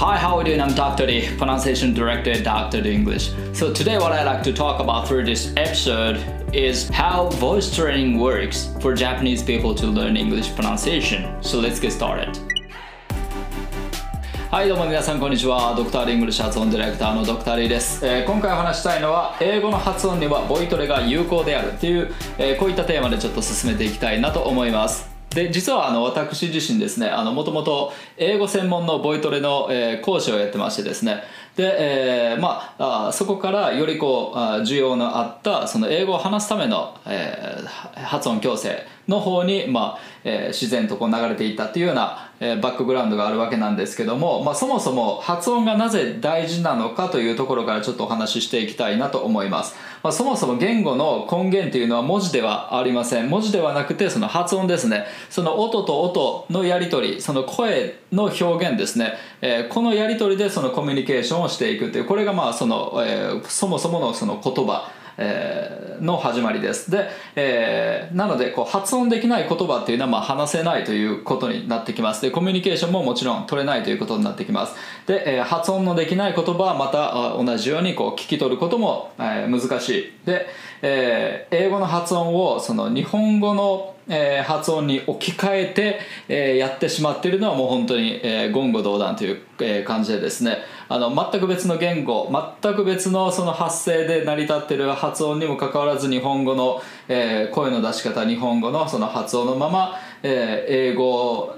Hi, how are you doing? I'm Dr. D, pronunciation director at Dr. D English. So today what I'd like to talk about through this episode is how voice training works for Japanese people to learn English pronunciation. So let's get started. はいどうも皆さんこんにちはドクターリングリッシュ発音ディレクターのドクターリーです、えー、今回お話したいのは英語の発音にはボイトレが有効であるっていう、えー、こういったテーマでちょっと進めていきたいなと思いますで実はあの私自身ですねもともと英語専門のボイトレの、講師をやってましてですねで、えー、まあそこからよりこう需要のあったその英語を話すための、えー、発音矯正の方に、まあえー、自然とこう流れていったっていうような、えー、バックグラウンドがあるわけなんですけども、まあ、そもそも発音がなぜ大事なのかというところからちょっとお話ししていきたいなと思います、まあ、そもそも言語の根源というのは文字ではありません。文字ではなくてその発音ですね。その音と音のやり取りその声の表現ですね、えー、このやり取りでそのコミュニケーションをしていくというこれがまあその、えー、そもそものその言葉え、の始まりです。で、えー、なのでこう発音できない言葉っていうのはまあ話せないということになってきます。でコミュニケーションももちろん取れないということになってきます。で、えー、発音のできない言葉はまた同じようにこう聞き取ることも、え、難しい。で、え、英語の発音をその日本語のえー、発音に置き換えて、えー、やってしまっているのはもう本当に、えー、言語道断という、えー、感じでですね。あの全く別の言語全く別のその発声で成り立っている発音にもかかわらず日本語の、えー、声の出し方日本語のその発音のまま、えー、英語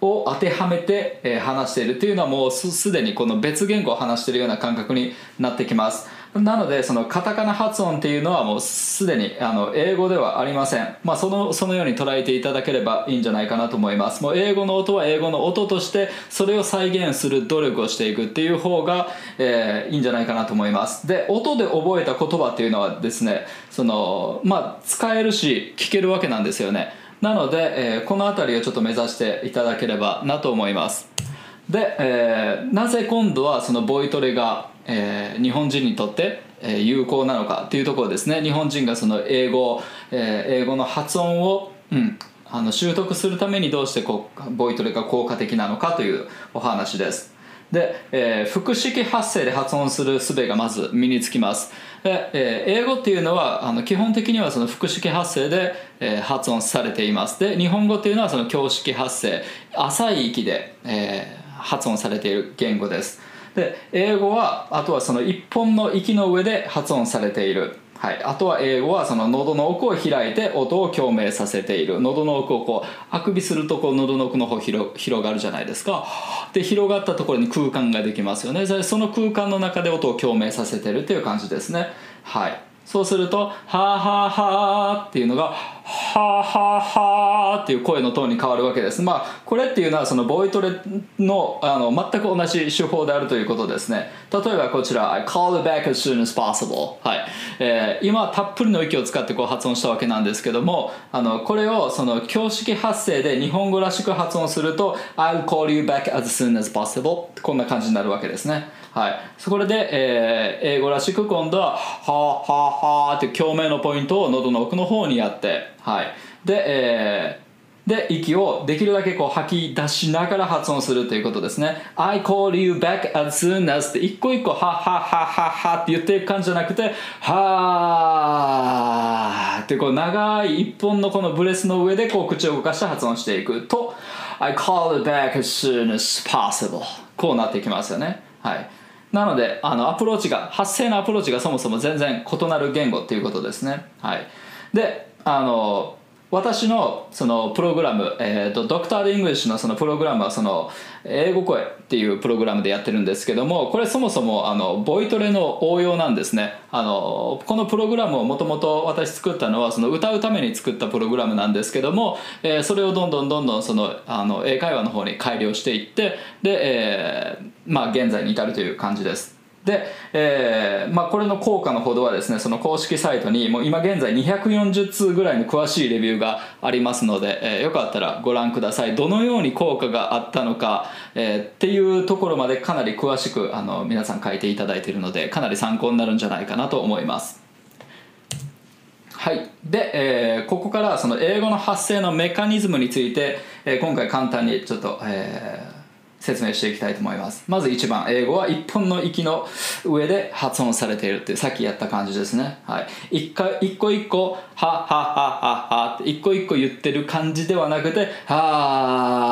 を当てはめて、えー、話しているというのはもうすでにこの別言語を話しているような感覚になってきます。なのでそのカタカナ発音っていうのはもうすでにあの英語ではありません、まあ、そのそのように捉えていただければいいんじゃないかなと思います。もう英語の音は英語の音としてそれを再現する努力をしていくっていう方が、えー、いいんじゃないかなと思います。で音で覚えた言葉っていうのはですねその、まあ、使えるし聞けるわけなんですよね。なので、えー、この辺りをちょっと目指していただければなと思います。で、えー、なぜ今度はそのボイトレがえー、日本人にとって、えー、有効なのかっていうところですね。日本人がその英語、えー、英語の発音を、うん、あの習得するためにどうしてこうボイトレが効果的なのかというお話です。で、えー、複式発声で発音する術がまず身につきます。で、えー、英語っていうのはあの基本的にはその複式発声で、えー、発音されています。で日本語っていうのはその教式発声浅い息で、えー、発音されている言語です。で英語はあとはその一本の息の上で発音されている。はい、あとは英語はその喉の奥を開いて音を共鳴させている。喉の奥をこうあくびするとこう喉の奥の方広広がるじゃないですか。で広がったところに空間ができますよね。その空間の中で音を共鳴させてるっていう感じですね。はい。そうすると「はあはあはあ」っていうのが「はあはあはあっていう声のトーンに変わるわけです。まあこれっていうのはそのボイトレのあの全く同じ手法であるということですね。例えばこちら I call it back as soon as possible はい、えー、今たっぷりの息を使ってこう発音したわけなんですけどもあのこれをその教式発声で日本語らしく発音すると I'll call you back as soon as possible こんな感じになるわけですね。はい、そこで、えー、英語らしく今度は「はあはあはあ」って共鳴のポイントを喉の奥の方にやってはい。で、えー、で息をできるだけこう吐き出しながら発音するということですね。I call you back as soon as って一個一個はははははって言っていく感じじゃなくてはーってこう長い一本のこのブレスの上でこう口を動かして発音していく。と I call it back as soon as possible こうなってきますよね。はい。なのであのアプローチが発声のアプローチがそもそも全然異なる言語っていうことですね。はい。であの私のそのプログラム、えーと、 Dr. D English のそのプログラムはその英語声っていうプログラムでやってるんですけどもこれそもそもあのボイトレの応用なんですね。あのこのプログラムをもともと私作ったのはその歌うために作ったプログラムなんですけども、えー、それをどんどんどんどんそのあの英会話の方に改良していってで、えー、まあ現在に至るという感じです。で、えーまあ、これの効果のほどはですねその公式サイトにもう今現在240通ぐらいの詳しいレビューがありますので、えー、よかったらご覧ください。どのように効果があったのか、えー、っていうところまでかなり詳しくあの皆さん書いていただいているのでかなり参考になるんじゃないかなと思います。はい。で、えー、ここからその英語の発声のメカニズムについて、えー、今回簡単にちょっと、えー説明していきたいと思います。まず1番英語は一本の息の上で発音されているってさっきやった感じですね。はい。一回一個一個はははははって一個一個言ってる感じではなくては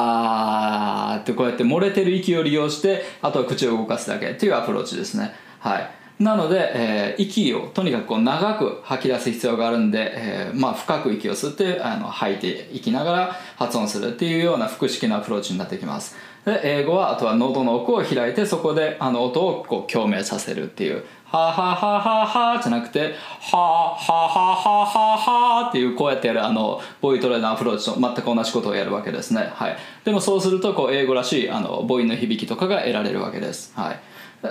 ーってこうやって漏れてる息を利用してあとは口を動かすだけっていうアプローチですね。はい。なので、えー、息をとにかくこう長く吐き出す必要があるんで、えーまあ、深く息を吸ってあの吐いていきながら発音するっていうような複式のアプローチになってきます。で英語はあとは喉の奥を開いてそこであの音をこう共鳴させるっていうはははははじゃなくてははははははっていうこうやってやるあのボイトレのアプローチと全く同じことをやるわけですねはいでもそうするとこう英語らしいあの母音の響きとかが得られるわけですはい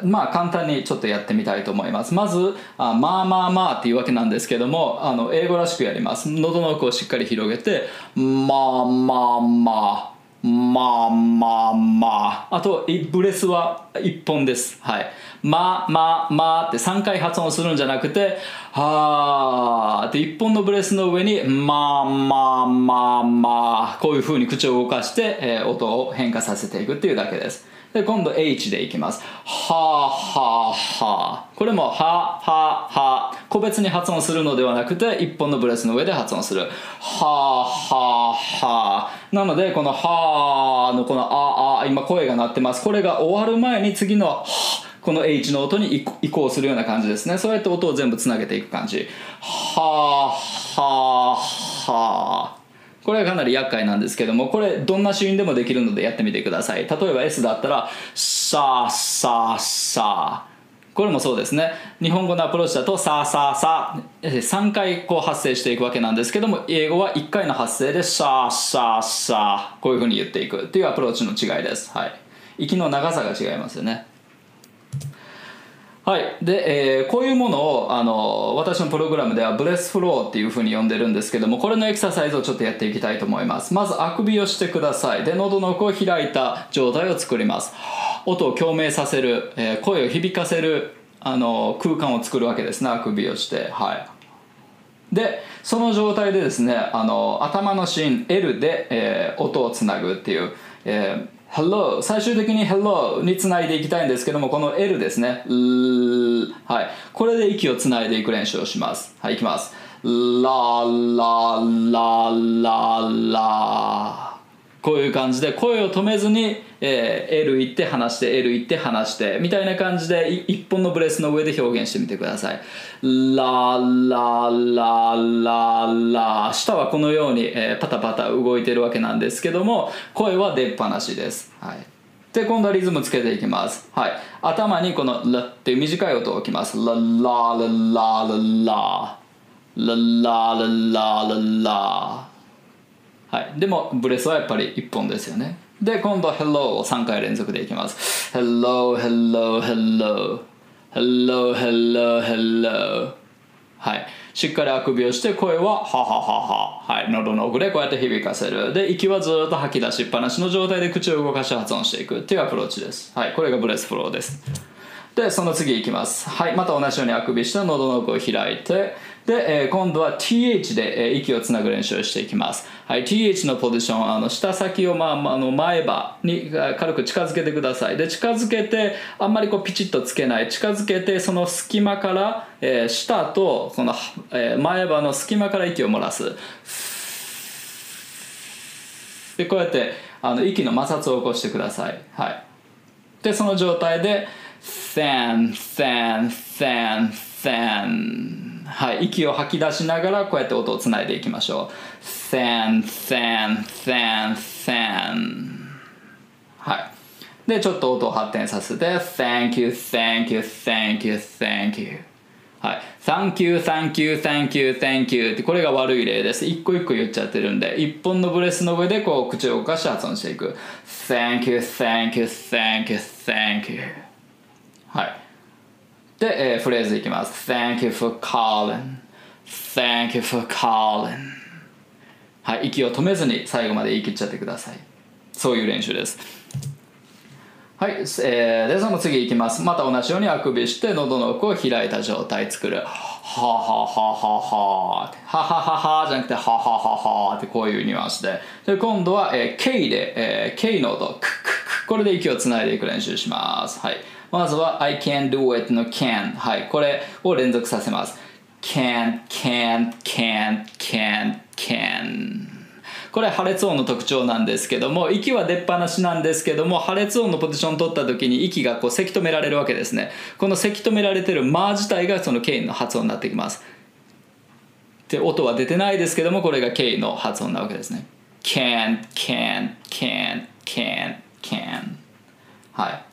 まあ簡単にちょっとやってみたいと思いますまずあまあまあまあっていうわけなんですけどもあの英語らしくやります喉の奥をしっかり広げてまあまあまあまあまあまあ。あとイブレスは？1本です。はい。まあまあまあって3回発音するんじゃなくてはーって1本のブレスの上にまあまあまあまあこういう風に口を動かして、えー、音を変化させていくっていうだけです。で今度 H でいきます。はあはあはあこれもははは個別に発音するのではなくて一本のブレスの上で発音する。はあはあはあなのでこのはあのこのああ今声が鳴ってます。これが終わる前に次のこの H の音に移行するような感じですね。そうやって音を全部つなげていく感じ。はあはあはあ。これはかなり厄介なんですけどもこれどんなシーンでもできるのでやってみてください。例えば S だったら「さあさあさあ」これもそうですね。日本語のアプローチだと「さあさあさあ」3回こう発声していくわけなんですけども英語は1回の発声で「さあさあさあ」こういうふうに言っていくっていうアプローチの違いです。はい。息の長さが違いますよね。はい。で、えー、こういうものをあの私のプログラムでは breath flow っていうふうに呼んでるんですけどもこれのエクササイズをちょっとやっていきたいと思います。まずあくびをしてください。で喉の奥を開いた状態を作ります。音を共鳴させる、えー、声を響かせるあの空間を作るわけですねあくびをして。はい。でその状態でですねあの頭の芯 L で、えー、音をつなぐっていう、えー Hello 最終的に Hello につないでいきたいんですけどもこの L ですねはい、これで息をつないでいく練習をします。はいいきます。ラララララこういう感じで声を止めずに、えー、L 行って離して L 行って離してみたいな感じで一本のブレスの上で表現してみてください。ラララララ下はこのように、えー、パタパタ動いてるわけなんですけども声は出っ放しです、はい、で今度はリズムつけていきます。はい。頭にこの「ラ」っていう短い音を置きます。ララララララ。ラララララ。はい、でもブレスはやっぱり1本ですよね。で今度 Hello を3回連続でいきます。Hello Hello Hello Hello Hello Hello はい。しっかりあくびをして声ははははは。はい。喉の奥でこうやって響かせる。で息はずっと吐き出しっぱなしの状態で口を動かして発音していくっていうアプローチです。はい。これが breath flow です。でその次いきます。はい。また同じようにあくびして喉の奥を開いてで、えー、今度は TH で、えー、息をつなぐ練習をしていきます。はい、TH のポジション、あの下先を、まあ、あの前歯に軽く近づけてください。で、近づけて、あんまりこうピチッとつけない。近づけて、その隙間から、えー、舌とこの、えー、前歯の隙間から息を漏らす。で、こうやってあの息の摩擦を起こしてください。はい。で、その状態で、fan, fan, fan, fan はい、息を吐き出しながらこうやって音をつないでいきましょう Fan, fan, fan, fan はいでちょっと音を発展させて Thank you, thank you, thank you, thank you はい、Thank you, thank you, thank you, thank you ってこれが悪い例です一個一個言っちゃってるんで一本のブレスの上でこう口を動かして発音していく Thank you, thank you, thank you, thank you はいで、えー、フレーズいきます。Thank you for calling. Thank you for calling. はい息を止めずに最後まで言い切っちゃってください。そういう練習です。はい、えー、でその次いきます。また同じようにあくびして喉の奥を開いた状態作る。はははははははははじゃなくてははははってこういうニュアンスで。で今度は、えー、K で、えー、K の音。クククこれで息をつないでいく練習します。はい。まずは I can do it の can はい。これを連続させます。can can can can can これ破裂音の特徴なんですけども息は出っ放しなんですけども破裂音のポジション取った時に息がこうせき止められるわけですね。このせき止められてる「間」自体がその K の発音になってきます。で音は出てないですけどもこれが K の発音なわけですね。can can can can can はい。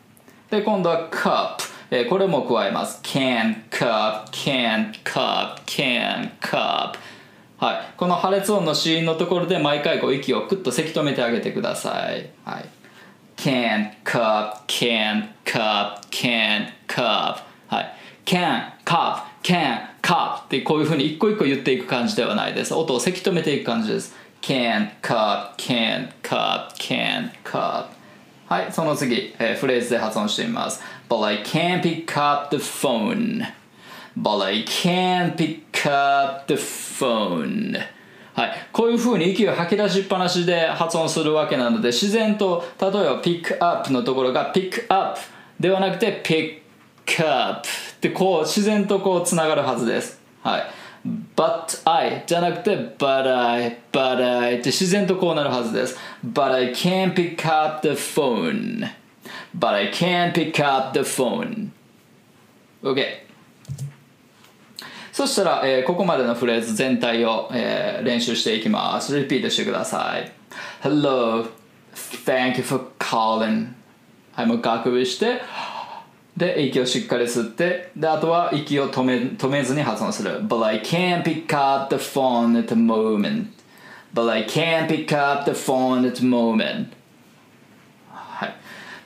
で今度は cup えー、これも加えます。can cup can cup can cup はい、この破裂音の子音のところで毎回こう息をクッとせき止めてあげてください、はい、can cup can cup can cup はい。can cup can cup ってこういうふうに一個一個言っていく感じではないです。音をせき止めていく感じです。can cup can cup can cup はいその次、えー、フレーズで発音してみます。But I can't pick up the phone. But I can't pick up the phone. はい、こういうふうに息を吐き出しっぱなしで発音するわけなので自然と例えば pick up のところが pick up ではなくて pick up ってこう自然とこうつながるはずです、はい、but I じゃなくて but I but I って自然とこうなるはずです but I can't pick up the phone but I can't pick up the phone OK そしたら、えー、ここまでのフレーズ全体を、えー、練習していきます。リピートしてください。Hello, thank you for calling. はい、もうガクビして、で、息をしっかり吸って、で、あとは息を止め止めずに発音する。But I can't pick up the phone at the moment. But I can't pick up the phone at the moment. はい。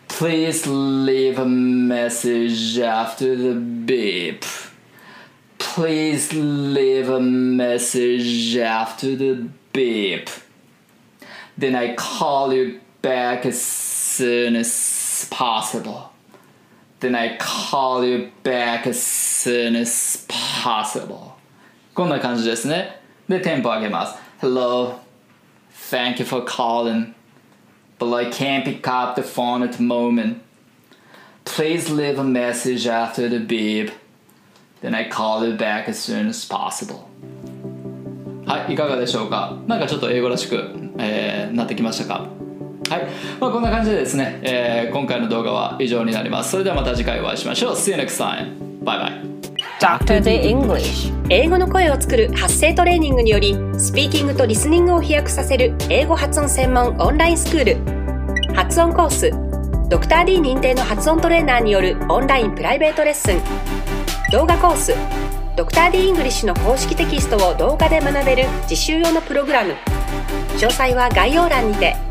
Please leave a message after the beep. Please leave a message after the beep. Then I call you back as soon as possible. Then I call you back as soon as possible. こんな感じですね。で、テンポ上げます。Hello. Thank you for calling. But I can't pick up the phone at the moment. Please leave a message after the beep. Then I call it back as soon as possible はいいかがでしょうかなんかちょっと英語らしく、えー、なってきましたか はい、まあ、こんな感じでですね、えー、今回の動画は以上になります。それではまた次回お会いしましょう。See you next time. バイバイ Dr. D English 英語の声を作る発声トレーニングによりスピーキングとリスニングを飛躍させる英語発音専門オンラインスクール。発音コース。ドクター d 認定の発音トレーナーによるオンラインプライベートレッスン。動画コース。ドクター d イングリッシュの公式テキストを動画で学べる実習用のプログラム。詳細は概要欄にて。